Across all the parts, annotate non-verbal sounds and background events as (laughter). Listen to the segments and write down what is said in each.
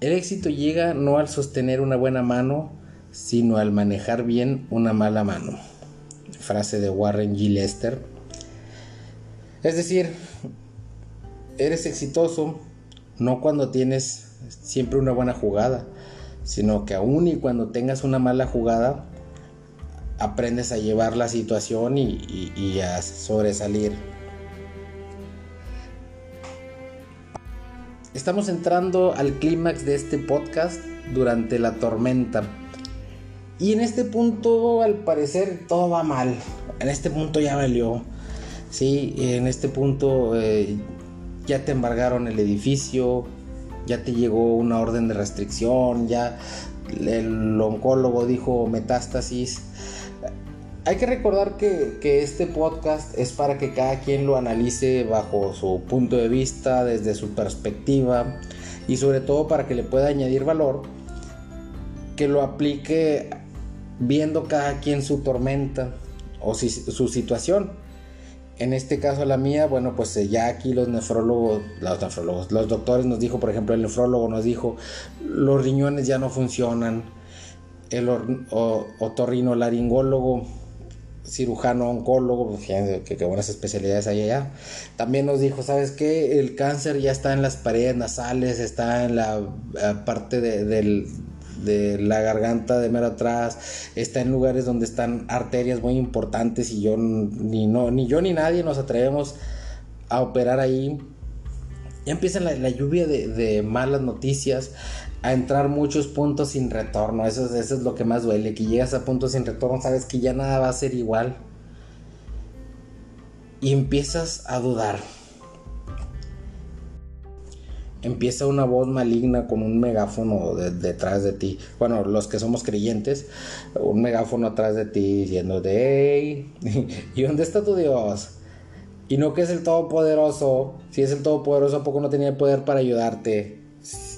El éxito llega no al sostener una buena mano, sino al manejar bien una mala mano. Frase de Warren G. Lester. Es decir, eres exitoso no cuando tienes siempre una buena jugada, sino que aún y cuando tengas una mala jugada, aprendes a llevar la situación y, a sobresalir. Estamos entrando al clímax de este podcast durante la tormenta. Y en este punto, al parecer, todo va mal. En este punto ya valió. Sí, en este punto eh, ya te embargaron el edificio, ya te llegó una orden de restricción, ya el oncólogo dijo metástasis. Hay que recordar que, este podcast es para que cada quien lo analice bajo su punto de vista, desde su perspectiva y sobre todo para que le pueda añadir valor, que lo aplique viendo cada quien su tormenta o su situación. En este caso la mía, bueno, pues eh, ya aquí los nefrólogos, los nefrólogos, los doctores nos dijo, por ejemplo, el nefrólogo nos dijo, los riñones ya no funcionan, el otorrino laringólogo, cirujano oncólogo, pues, que, que, buenas especialidades hay allá. También nos dijo, ¿sabes qué? El cáncer ya está en las paredes nasales, está en la eh, parte del, de la garganta de mero atrás, está en lugares donde están arterias muy importantes y yo ni, no, ni yo ni nadie nos atrevemos a operar ahí. Ya empieza la, lluvia de, malas noticias, a entrar muchos puntos sin retorno. Eso, eso es lo que más duele, que llegas a puntos sin retorno, sabes que ya nada va a ser igual. Y empiezas a dudar empieza una voz maligna con un megáfono detrás de ti. Bueno, los que somos creyentes, un megáfono atrás de ti diciendo, hey, (laughs) ¿y dónde está tu Dios? Y no que es el Todopoderoso. Si es el Todopoderoso, ¿a poco no tenía el poder para ayudarte?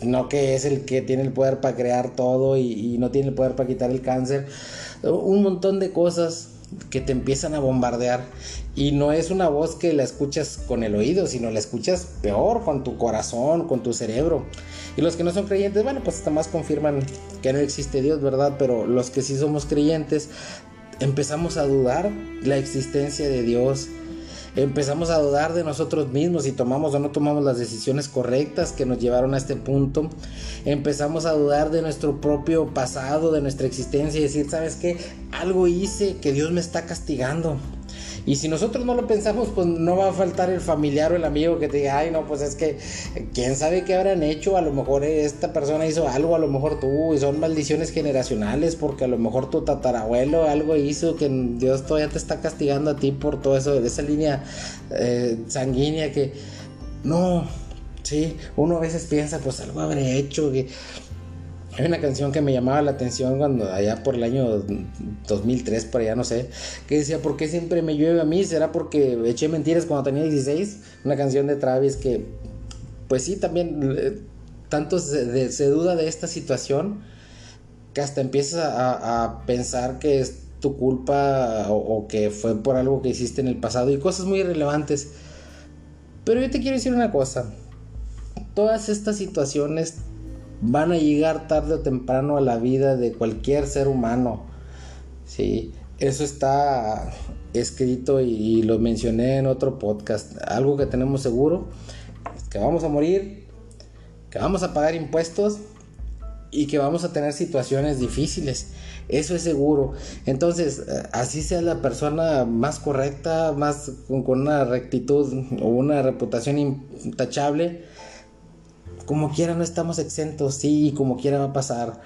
No que es el que tiene el poder para crear todo y, y no tiene el poder para quitar el cáncer. Un montón de cosas que te empiezan a bombardear y no es una voz que la escuchas con el oído, sino la escuchas peor con tu corazón, con tu cerebro. Y los que no son creyentes, bueno, pues hasta más confirman que no existe Dios, ¿verdad? Pero los que sí somos creyentes, empezamos a dudar la existencia de Dios. Empezamos a dudar de nosotros mismos si tomamos o no tomamos las decisiones correctas que nos llevaron a este punto. Empezamos a dudar de nuestro propio pasado, de nuestra existencia y decir, ¿sabes qué? Algo hice que Dios me está castigando. Y si nosotros no lo pensamos, pues no va a faltar el familiar o el amigo que te diga, ay, no, pues es que quién sabe qué habrán hecho, a lo mejor esta persona hizo algo, a lo mejor tú, y son maldiciones generacionales, porque a lo mejor tu tatarabuelo algo hizo que Dios todavía te está castigando a ti por todo eso, de esa línea eh, sanguínea que, no, sí, uno a veces piensa, pues algo habré hecho, que hay una canción que me llamaba la atención cuando allá por el año 2003, por allá no sé, que decía, ¿por qué siempre me llueve a mí? ¿Será porque eché mentiras cuando tenía 16? Una canción de Travis que, pues sí, también eh, tanto se, duda de esta situación que hasta empiezas a, pensar que es tu culpa o, o, que fue por algo que hiciste en el pasado y cosas muy irrelevantes. Pero yo te quiero decir una cosa, todas estas situaciones van a llegar tarde o temprano a la vida de cualquier ser humano. ¿sí? Eso está escrito y, lo mencioné en otro podcast. Algo que tenemos seguro es que vamos a morir, que vamos a pagar impuestos y que vamos a tener situaciones difíciles. Eso es seguro. Entonces, así sea la persona más correcta, más con, con una rectitud o una reputación intachable, como quiera no estamos exentos, sí, como quiera va a pasar.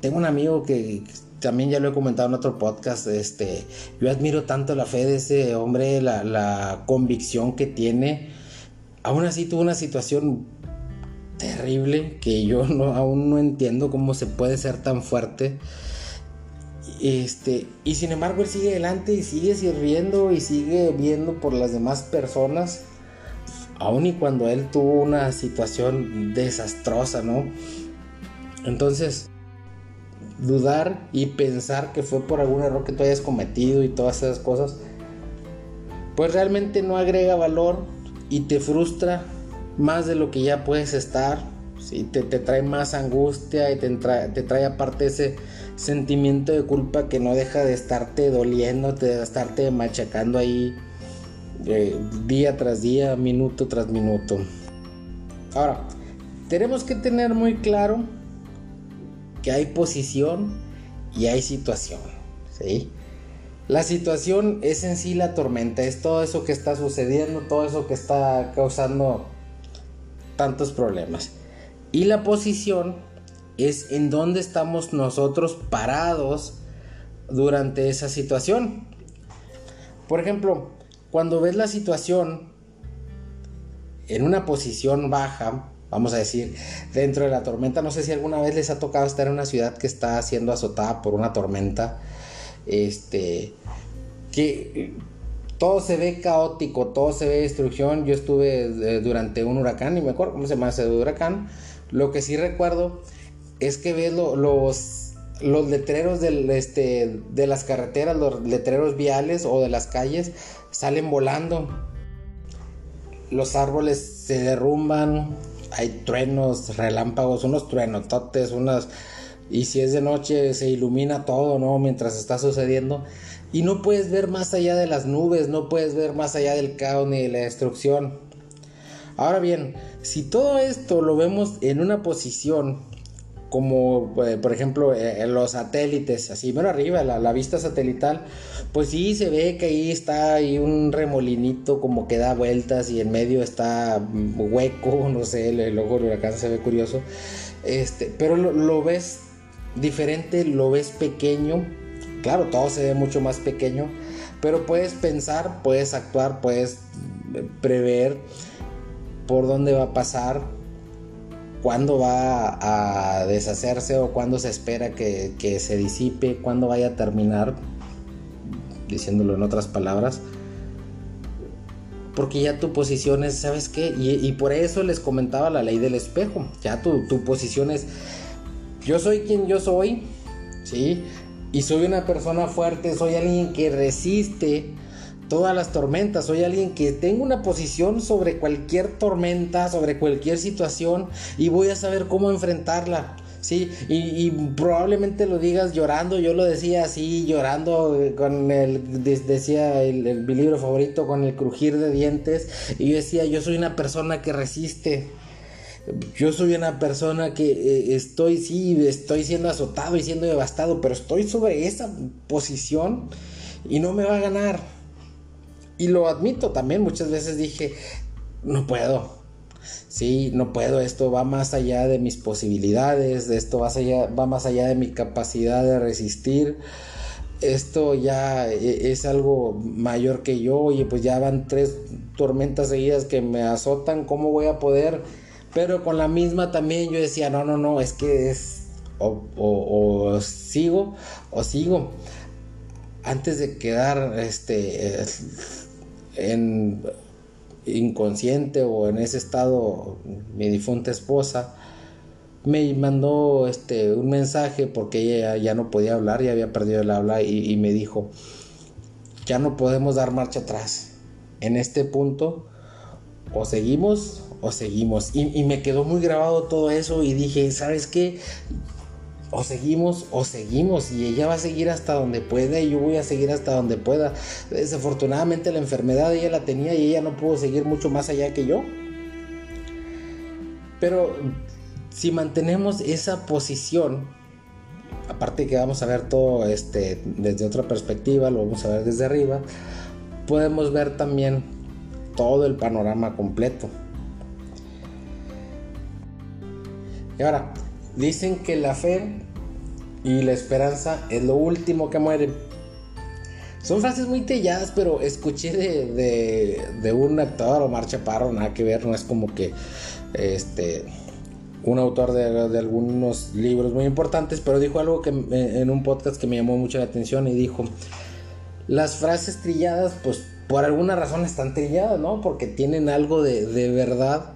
Tengo un amigo que también ya lo he comentado en otro podcast, este, yo admiro tanto la fe de ese hombre, la, convicción que tiene. Aún así tuvo una situación terrible que yo no, aún no entiendo cómo se puede ser tan fuerte. Este, y sin embargo él sigue adelante y sigue sirviendo y sigue viendo por las demás personas aun y cuando él tuvo una situación desastrosa, ¿no? Entonces, dudar y pensar que fue por algún error que tú hayas cometido y todas esas cosas, pues realmente no agrega valor y te frustra más de lo que ya puedes estar ¿sí? te, trae más angustia y te te trae aparte ese sentimiento de culpa que no deja de estarte doliendo, de estarte machacando ahí eh, día tras día, minuto tras minuto. Ahora, tenemos que tener muy claro que hay posición y hay situación. ¿sí? La situación es en sí la tormenta, es todo eso que está sucediendo, todo eso que está causando tantos problemas. Y la posición es en dónde estamos nosotros parados durante esa situación. Por ejemplo, cuando ves la situación en una posición baja, vamos a decir, dentro de la tormenta, no sé si alguna vez les ha tocado estar en una ciudad que está siendo azotada por una tormenta, este, que todo se ve caótico, todo se ve destrucción. Yo estuve eh, durante un huracán, y me acuerdo cómo se llama ese huracán. Lo que sí recuerdo es que ves los, letreros este, de las carreteras, los letreros viales o de las calles, salen volando. Los árboles se derrumban, hay truenos, relámpagos, unos truenototes, unas... Y si es de noche se ilumina todo, ¿no? Mientras está sucediendo. Y no puedes ver más allá de las nubes, no puedes ver más allá del caos ni de la destrucción. Ahora bien, si todo esto lo vemos en una posición como eh, por ejemplo eh, en los satélites, así, bueno arriba, la, vista satelital, pues sí se ve que ahí está ahí un remolinito como que da vueltas y en medio está hueco, (laughs) no sé, el, logo del huracán se ve curioso, este, pero lo, ves diferente, lo ves pequeño, claro, todo se ve mucho más pequeño, pero puedes pensar, puedes actuar, puedes prever por dónde va a pasar, cuándo va a deshacerse o cuándo se espera que, se disipe, cuándo vaya a terminar, diciéndolo en otras palabras. Porque ya tu posición es, ¿sabes qué? Y, por eso les comentaba la ley del espejo. Ya tu, tu posición es, yo soy quien yo soy, ¿sí? Y soy una persona fuerte, soy alguien que resiste todas las tormentas. Soy alguien que tengo una posición sobre cualquier tormenta, sobre cualquier situación y voy a saber cómo enfrentarla. Sí, y, probablemente lo digas llorando, yo lo decía así, llorando eh, con el, decía el, mi libro favorito, con el crujir de dientes, y yo decía, yo soy una persona que resiste, yo soy una persona que eh, estoy, sí, estoy siendo azotado y siendo devastado, pero estoy sobre esa posición y no me va a ganar. Y lo admito también, muchas veces dije, no puedo. Sí, no puedo, esto va más allá de mis posibilidades, esto va, allá, va más allá de mi capacidad de resistir. Esto ya e, es algo mayor que yo, oye, pues ya van tres tormentas seguidas que me azotan, ¿cómo voy a poder? Pero con la misma también yo decía, no, no, no, es que es o sigo o sigo. Antes de quedar este en inconsciente o en ese estado mi difunta esposa me mandó este un mensaje porque ella ya no podía hablar, ya había perdido el habla y, me dijo ya no podemos dar marcha atrás. En este punto o seguimos o seguimos. Y, y, me quedó muy grabado todo eso y dije, ¿sabes qué? O seguimos o seguimos y ella va a seguir hasta donde pueda y yo voy a seguir hasta donde pueda. Desafortunadamente la enfermedad ella la tenía y ella no pudo seguir mucho más allá que yo. Pero si mantenemos esa posición, aparte que vamos a ver todo este desde otra perspectiva, lo vamos a ver desde arriba, podemos ver también todo el panorama completo. Y ahora, Dicen que la fe y la esperanza es lo último que muere. Son frases muy telladas, pero escuché de, un actor o marcha Chaparro, nada que ver, no es como que este un autor de, algunos libros muy importantes, pero dijo algo que en un podcast que me llamó mucho la atención y dijo, las frases trilladas, pues por alguna razón están trilladas, ¿no? Porque tienen algo de, de verdad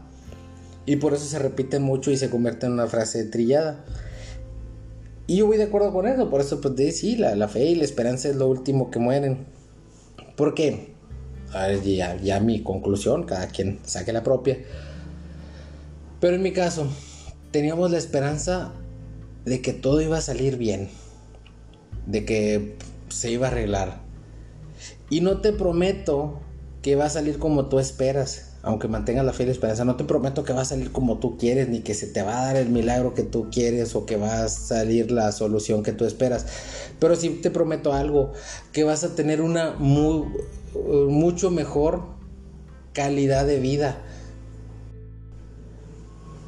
y por eso se repite mucho y se convierte en una frase trillada. Y yo voy de acuerdo con eso, por eso pues de, sí, la, fe y la esperanza es lo último que mueren. ¿Por qué? A ver, ya, ya mi conclusión, cada quien saque la propia. Pero en mi caso, teníamos la esperanza de que todo iba a salir bien, de que se iba a arreglar. Y no te prometo que va a salir como tú esperas, aunque mantengas la fe y la esperanza. No te prometo que va a salir como tú quieres, ni que se te va a dar el milagro que tú quieres o que va a salir la solución que tú esperas. Pero sí te prometo algo, que vas a tener una muy, mucho mejor calidad de vida.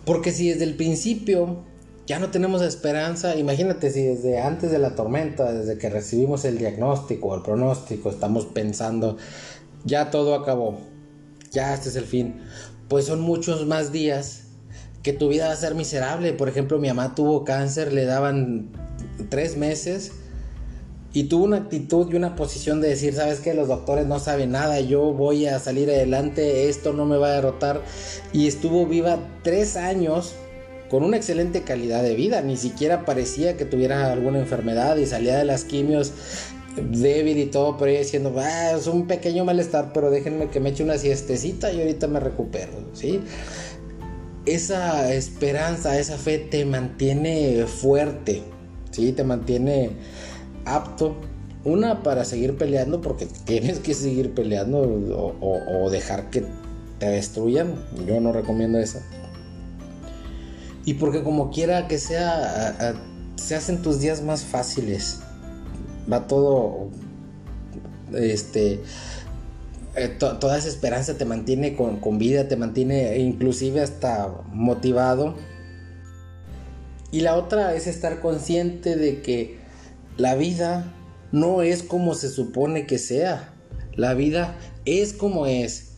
Porque si desde el principio ya no tenemos esperanza, imagínate si desde antes de la tormenta, desde que recibimos el diagnóstico o el pronóstico, estamos pensando, ya todo acabó, ya este es el fin, pues son muchos más días que tu vida va a ser miserable. Por ejemplo, mi mamá tuvo cáncer, le daban tres meses y tuvo una actitud y una posición de decir, sabes que los doctores no saben nada, yo voy a salir adelante, esto no me va a derrotar. Y estuvo viva tres años con una excelente calidad de vida, ni siquiera parecía que tuviera alguna enfermedad y salía de las quimios débil y todo, pero ella diciendo, es un pequeño malestar, pero déjenme que me eche una siestecita y ahorita me recupero, ¿sí? Esa esperanza, esa fe te mantiene fuerte, ¿sí? Te mantiene apto. Una para seguir peleando porque tienes que seguir peleando o, dejar que te destruyan. Yo no recomiendo eso. Y porque como quiera que sea, se hacen tus días más fáciles. Va todo, este, eh, toda esa esperanza te mantiene con, con, vida, te mantiene inclusive hasta motivado. Y la otra es estar consciente de que la vida no es como se supone que sea. La vida es como es.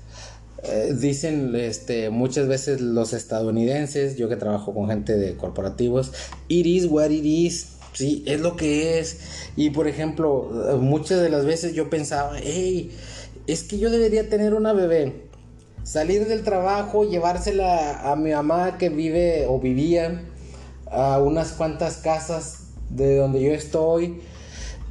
Eh, dicen este, muchas veces los estadounidenses, yo que trabajo con gente de corporativos, it is what it is. Sí, es lo que es. Y por ejemplo, muchas de las veces yo pensaba, hey, es que yo debería tener una bebé. Salir del trabajo, llevársela a mi mamá que vive o vivía a unas cuantas casas de donde yo estoy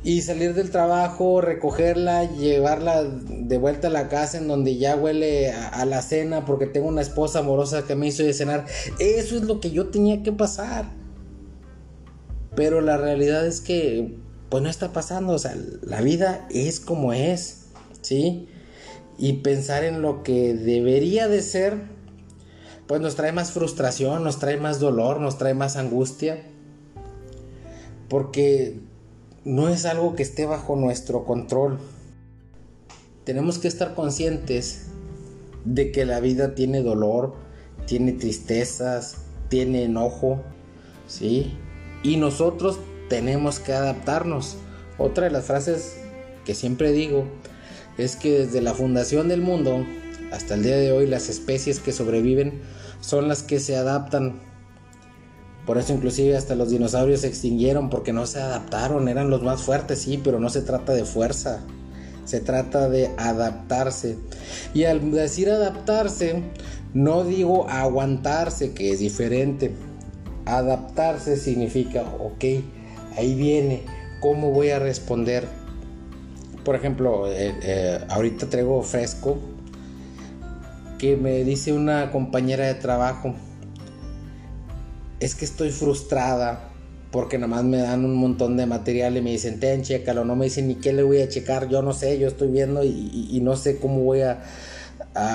y salir del trabajo, recogerla, llevarla de vuelta a la casa en donde ya huele a, la cena porque tengo una esposa amorosa que me hizo de cenar. Eso es lo que yo tenía que pasar. Pero la realidad es que pues no está pasando, o sea, la vida es como es, ¿sí? Y pensar en lo que debería de ser pues nos trae más frustración, nos trae más dolor, nos trae más angustia porque no es algo que esté bajo nuestro control. Tenemos que estar conscientes de que la vida tiene dolor, tiene tristezas, tiene enojo, ¿sí? Y nosotros tenemos que adaptarnos. Otra de las frases que siempre digo es que desde la fundación del mundo hasta el día de hoy las especies que sobreviven son las que se adaptan por eso inclusive hasta los dinosaurios se extinguieron porque no se adaptaron, eran los más fuertes, sí, pero no se trata de fuerza, se trata de adaptarse. Y al decir adaptarse, no digo aguantarse, que es diferente. Adaptarse significa, ok, ahí viene, ¿cómo voy a responder? Por ejemplo, eh, eh, ahorita traigo fresco que me dice una compañera de trabajo, es que estoy frustrada porque nada más me dan un montón de material y me dicen, ten, chécalo, no me dicen ni qué le voy a checar, yo no sé, yo estoy viendo y, no sé cómo voy a,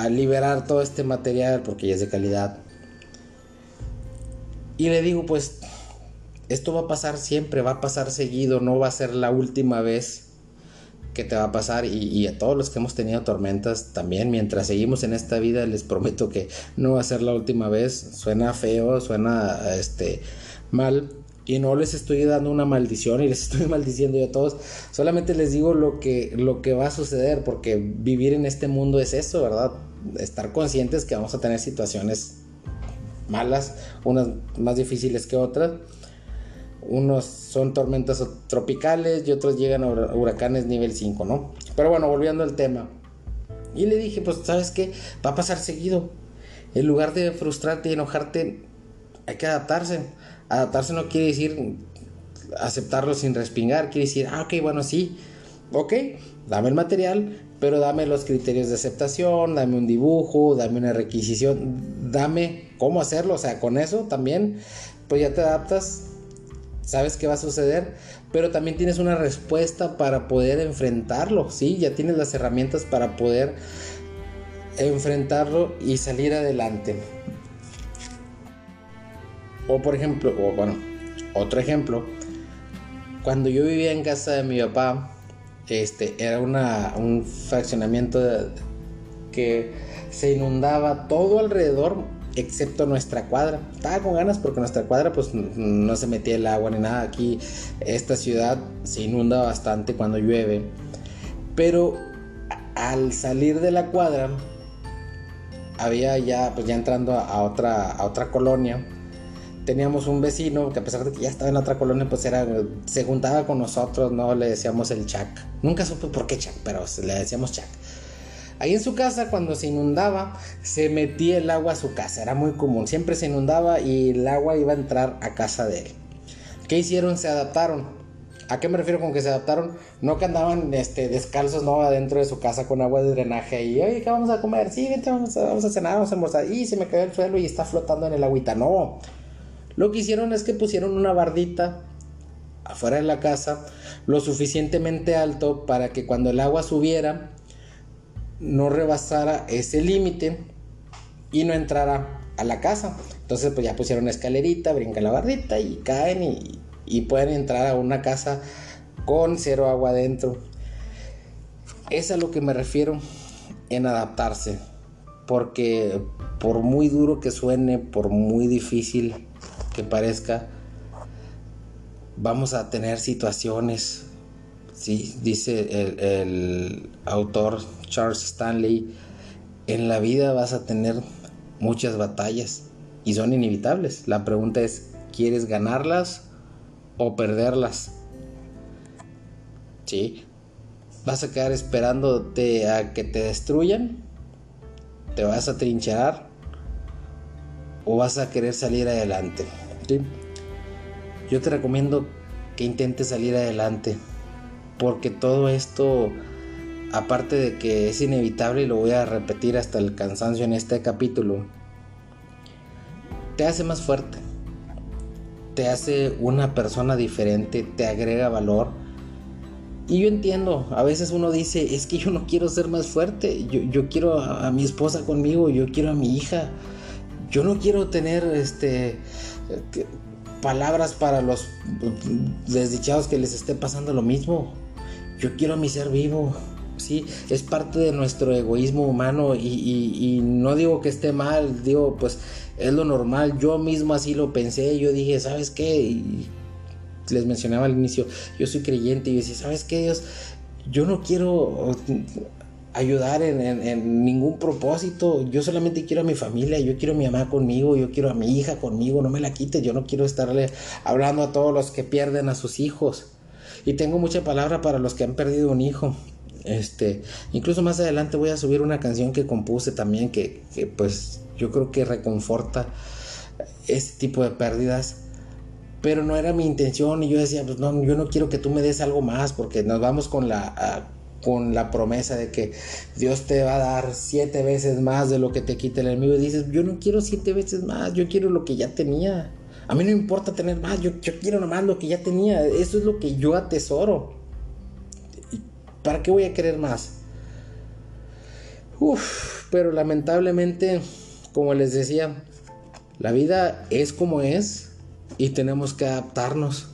liberar todo este material porque ya es de calidad. Y le digo, pues, esto va a pasar siempre, va a pasar seguido, no va a ser la última vez que te va a pasar y, a todos los que hemos tenido tormentas también, mientras seguimos en esta vida, les prometo que no va a ser la última vez. Suena feo, suena este mal y no les estoy dando una maldición y les (laughs) estoy maldiciendo yo a todos. Solamente les digo lo que, lo que va a suceder porque vivir en este mundo es eso, ¿verdad? Estar conscientes que vamos a tener situaciones malas, unas más difíciles que otras unos son tormentas tropicales y otros llegan a huracanes nivel 5, ¿no? Pero bueno, volviendo al tema. Y le dije, pues, ¿sabes qué? Va a pasar seguido. En lugar de frustrarte y enojarte, hay que adaptarse. Adaptarse no quiere decir aceptarlo sin respingar, quiere decir, ah, ok, bueno, sí, ok, dame el material, pero dame los criterios de aceptación, dame un dibujo, dame una requisición, dame cómo hacerlo, o sea, con eso también, pues ya te adaptas, sabes qué va a suceder, pero también tienes una respuesta para poder enfrentarlo, ¿sí? Ya tienes las herramientas para poder enfrentarlo y salir adelante. O por ejemplo, bueno, otro ejemplo, cuando yo vivía en casa de mi papá, este, era una, un fraccionamiento que se inundaba todo alrededor excepto nuestra cuadra. Estaba con ganas porque nuestra cuadra pues no se metía el agua ni nada. Aquí esta ciudad se inunda bastante cuando llueve. Pero al salir de la cuadra había ya pues ya entrando a otra a otra colonia teníamos un vecino que a pesar de que ya estaba en otra colonia, pues era, se juntaba con nosotros, ¿no? Le decíamos el Chac. Nunca supe por qué Chac, pero le decíamos Chac. Ahí en su casa, cuando se inundaba, se metía el agua a su casa. Era muy común. Siempre se inundaba y el agua iba a entrar a casa de él. ¿Qué hicieron? Se adaptaron. ¿A qué me refiero con que se adaptaron? No que andaban este, descalzos, ¿no? Adentro de su casa con agua de drenaje y, oye, ¿qué vamos a comer? Sí, vente, vamos a, vamos a cenar, vamos a almorzar. Y se me cayó el suelo y está flotando en el agüita. No. Lo que hicieron es que pusieron una bardita afuera de la casa lo suficientemente alto para que cuando el agua subiera no rebasara ese límite y no entrara a la casa. Entonces pues ya pusieron una escalerita, brincan la bardita y caen y, y pueden entrar a una casa con cero agua adentro. Es a lo que me refiero en adaptarse. Porque por muy duro que suene, por muy difícil parezca, vamos a tener situaciones, ¿sí? dice el, autor Charles Stanley, en la vida vas a tener muchas batallas y son inevitables. La pregunta es, ¿quieres ganarlas o perderlas? ¿Sí? ¿Vas a quedar esperándote a que te destruyan? ¿Te vas a trinchear? ¿O vas a querer salir adelante? Yo te recomiendo que intentes salir adelante, porque todo esto, aparte de que es inevitable y lo voy a repetir hasta el cansancio en este capítulo, te hace más fuerte, te hace una persona diferente, te agrega valor. Y yo entiendo, a veces uno dice, es que yo no quiero ser más fuerte, yo, quiero a, mi esposa conmigo, yo quiero a mi hija, yo no quiero tener este palabras para los desdichados que les esté pasando lo mismo. Yo quiero a mi ser vivo. Sí, es parte de nuestro egoísmo humano y, no digo que esté mal, digo pues es lo normal, yo mismo así lo pensé, yo dije, ¿sabes qué? les mencionaba al inicio, yo soy creyente y decía, ¿sabes qué Dios? Yo no quiero ayudar en, ningún propósito. Yo solamente quiero a mi familia, yo quiero a mi mamá conmigo, yo quiero a mi hija conmigo, no me la quites, yo no quiero estarle hablando a todos los que pierden a sus hijos. Y tengo mucha palabra para los que han perdido un hijo. Este, incluso más adelante voy a subir una canción que compuse también que, que pues yo creo que reconforta este tipo de pérdidas pero no era mi intención y yo decía, pues no, yo no quiero que tú me des algo más porque nos vamos con la con la promesa de que Dios te va a dar siete veces más de lo que te quita el enemigo. Y dices, yo no quiero siete veces más, yo quiero lo que ya tenía. A mí no importa tener más, yo, quiero nomás lo que ya tenía. Eso es lo que yo atesoro. ¿Para qué voy a querer más? Uf, pero lamentablemente, como les decía, la vida es como es y tenemos que adaptarnos.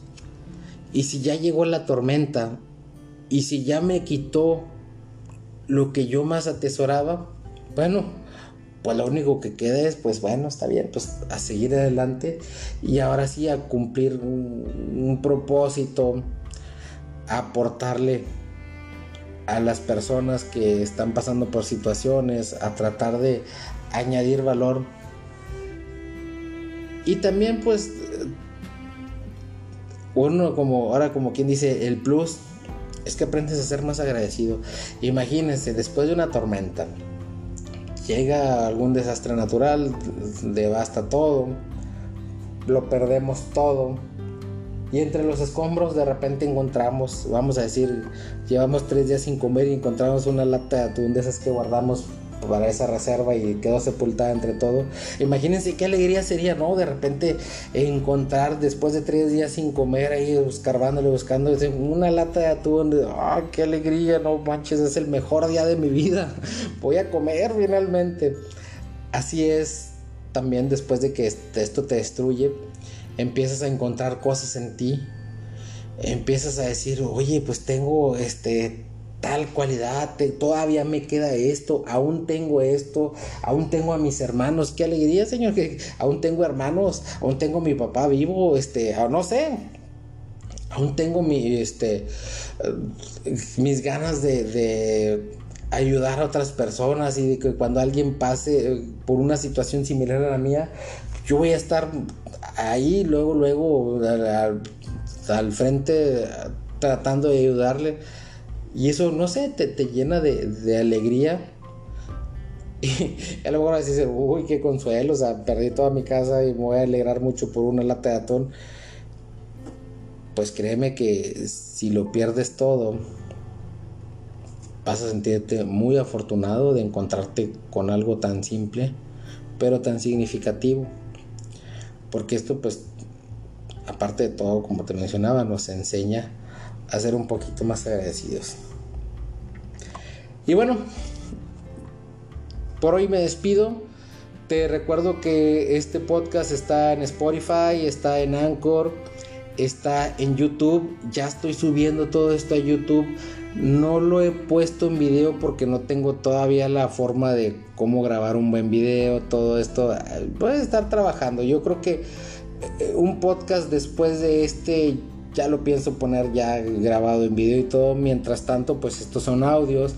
Y si ya llegó la tormenta y si ya me quitó lo que yo más atesoraba, bueno, pues lo único que queda es, pues bueno, está bien, pues a seguir adelante y ahora sí a cumplir un, propósito, a aportarle a las personas que están pasando por situaciones, a tratar de añadir valor. Y también pues uno como ahora como quien dice el plus es que aprendes a ser más agradecido. Imagínense, después de una tormenta, llega algún desastre natural, devasta todo, lo perdemos todo. y entre los escombros de repente encontramos, vamos a decir, llevamos tres días sin comer y encontramos una lata de atún de esas que guardamos para esa reserva y quedó sepultada entre todo. Imagínense qué alegría sería, ¿no? De repente encontrar después de tres días sin comer ahí, escarbándole, buscando una lata de atún. ¡Ah, qué alegría! No manches, es el mejor día de mi vida. (laughs) Voy a comer finalmente. Así es también después de que esto te destruye, empiezas a encontrar cosas en ti. Empiezas a decir, oye, pues tengo este tal cualidad, todavía me queda esto, aún tengo esto, aún tengo a mis hermanos, qué alegría, Señor, que aún tengo hermanos, aún tengo a mi papá vivo, este, no sé, aún tengo mi, este, eh, mis ganas de, ayudar a otras personas y de que cuando alguien pase eh, por una situación similar a la mía, yo voy a estar ahí, luego, luego, al frente, tratando de ayudarle. Y eso, no sé, te, llena de, alegría. (laughs) Y a lo mejor decir, uy, qué consuelo, o sea, perdí toda mi casa y me voy a alegrar mucho por una lata de atún. Pues créeme que si lo pierdes todo, vas a sentirte muy afortunado de encontrarte con algo tan simple, pero tan significativo. Porque esto, pues, aparte de todo, como te mencionaba, nos enseña a ser un poquito más agradecidos. Y bueno, por hoy me despido. Te recuerdo que este podcast está en Spotify, está en Anchor, está en YouTube. Ya estoy subiendo todo esto a YouTube. No lo he puesto en video porque no tengo todavía la forma de cómo grabar un buen video, todo esto. A estar trabajando. Yo creo que eh, un podcast después de este ya lo pienso poner ya grabado en video y todo. Mientras tanto, pues estos son audios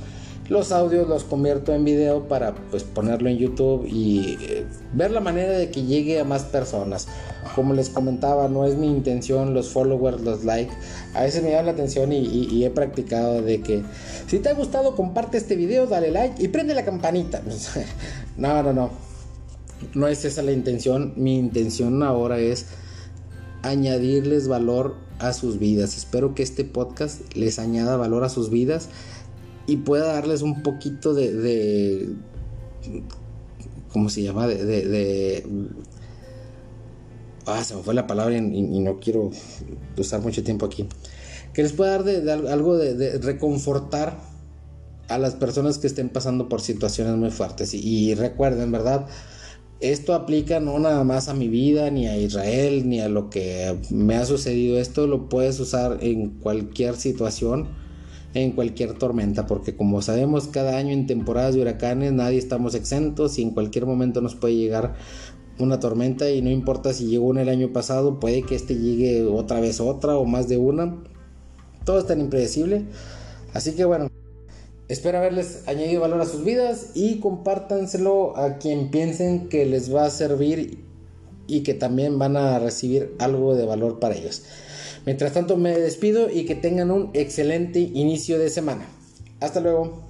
los audios los convierto en video para pues ponerlo en YouTube y eh, ver la manera de que llegue a más personas. Como les comentaba, no es mi intención los followers, los likes. A veces me llama la atención y, he practicado de que si te ha gustado comparte este video, dale like y prende la campanita. (laughs) no, no, no. No es esa la intención. Mi intención ahora es añadirles valor a sus vidas. Espero que este podcast les añada valor a sus vidas y pueda darles un poquito de, de ¿cómo se llama? De, ah, se me fue la palabra y, no quiero usar mucho tiempo aquí. Que les pueda dar de, algo de, reconfortar a las personas que estén pasando por situaciones muy fuertes. Y, recuerden, ¿verdad? Esto aplica no nada más a mi vida, ni a Israel, ni a lo que me ha sucedido. Esto lo puedes usar en cualquier situación en cualquier tormenta, porque como sabemos cada año en temporadas de huracanes nadie estamos exentos y en cualquier momento nos puede llegar una tormenta y no importa si llegó una el año pasado, puede que este llegue otra vez otra o más de una. Todo es tan impredecible. Así que bueno, espero haberles añadido valor a sus vidas y compártanselo a quien piensen que les va a servir y que también van a recibir algo de valor para ellos. Mientras tanto me despido y que tengan un excelente inicio de semana. Hasta luego.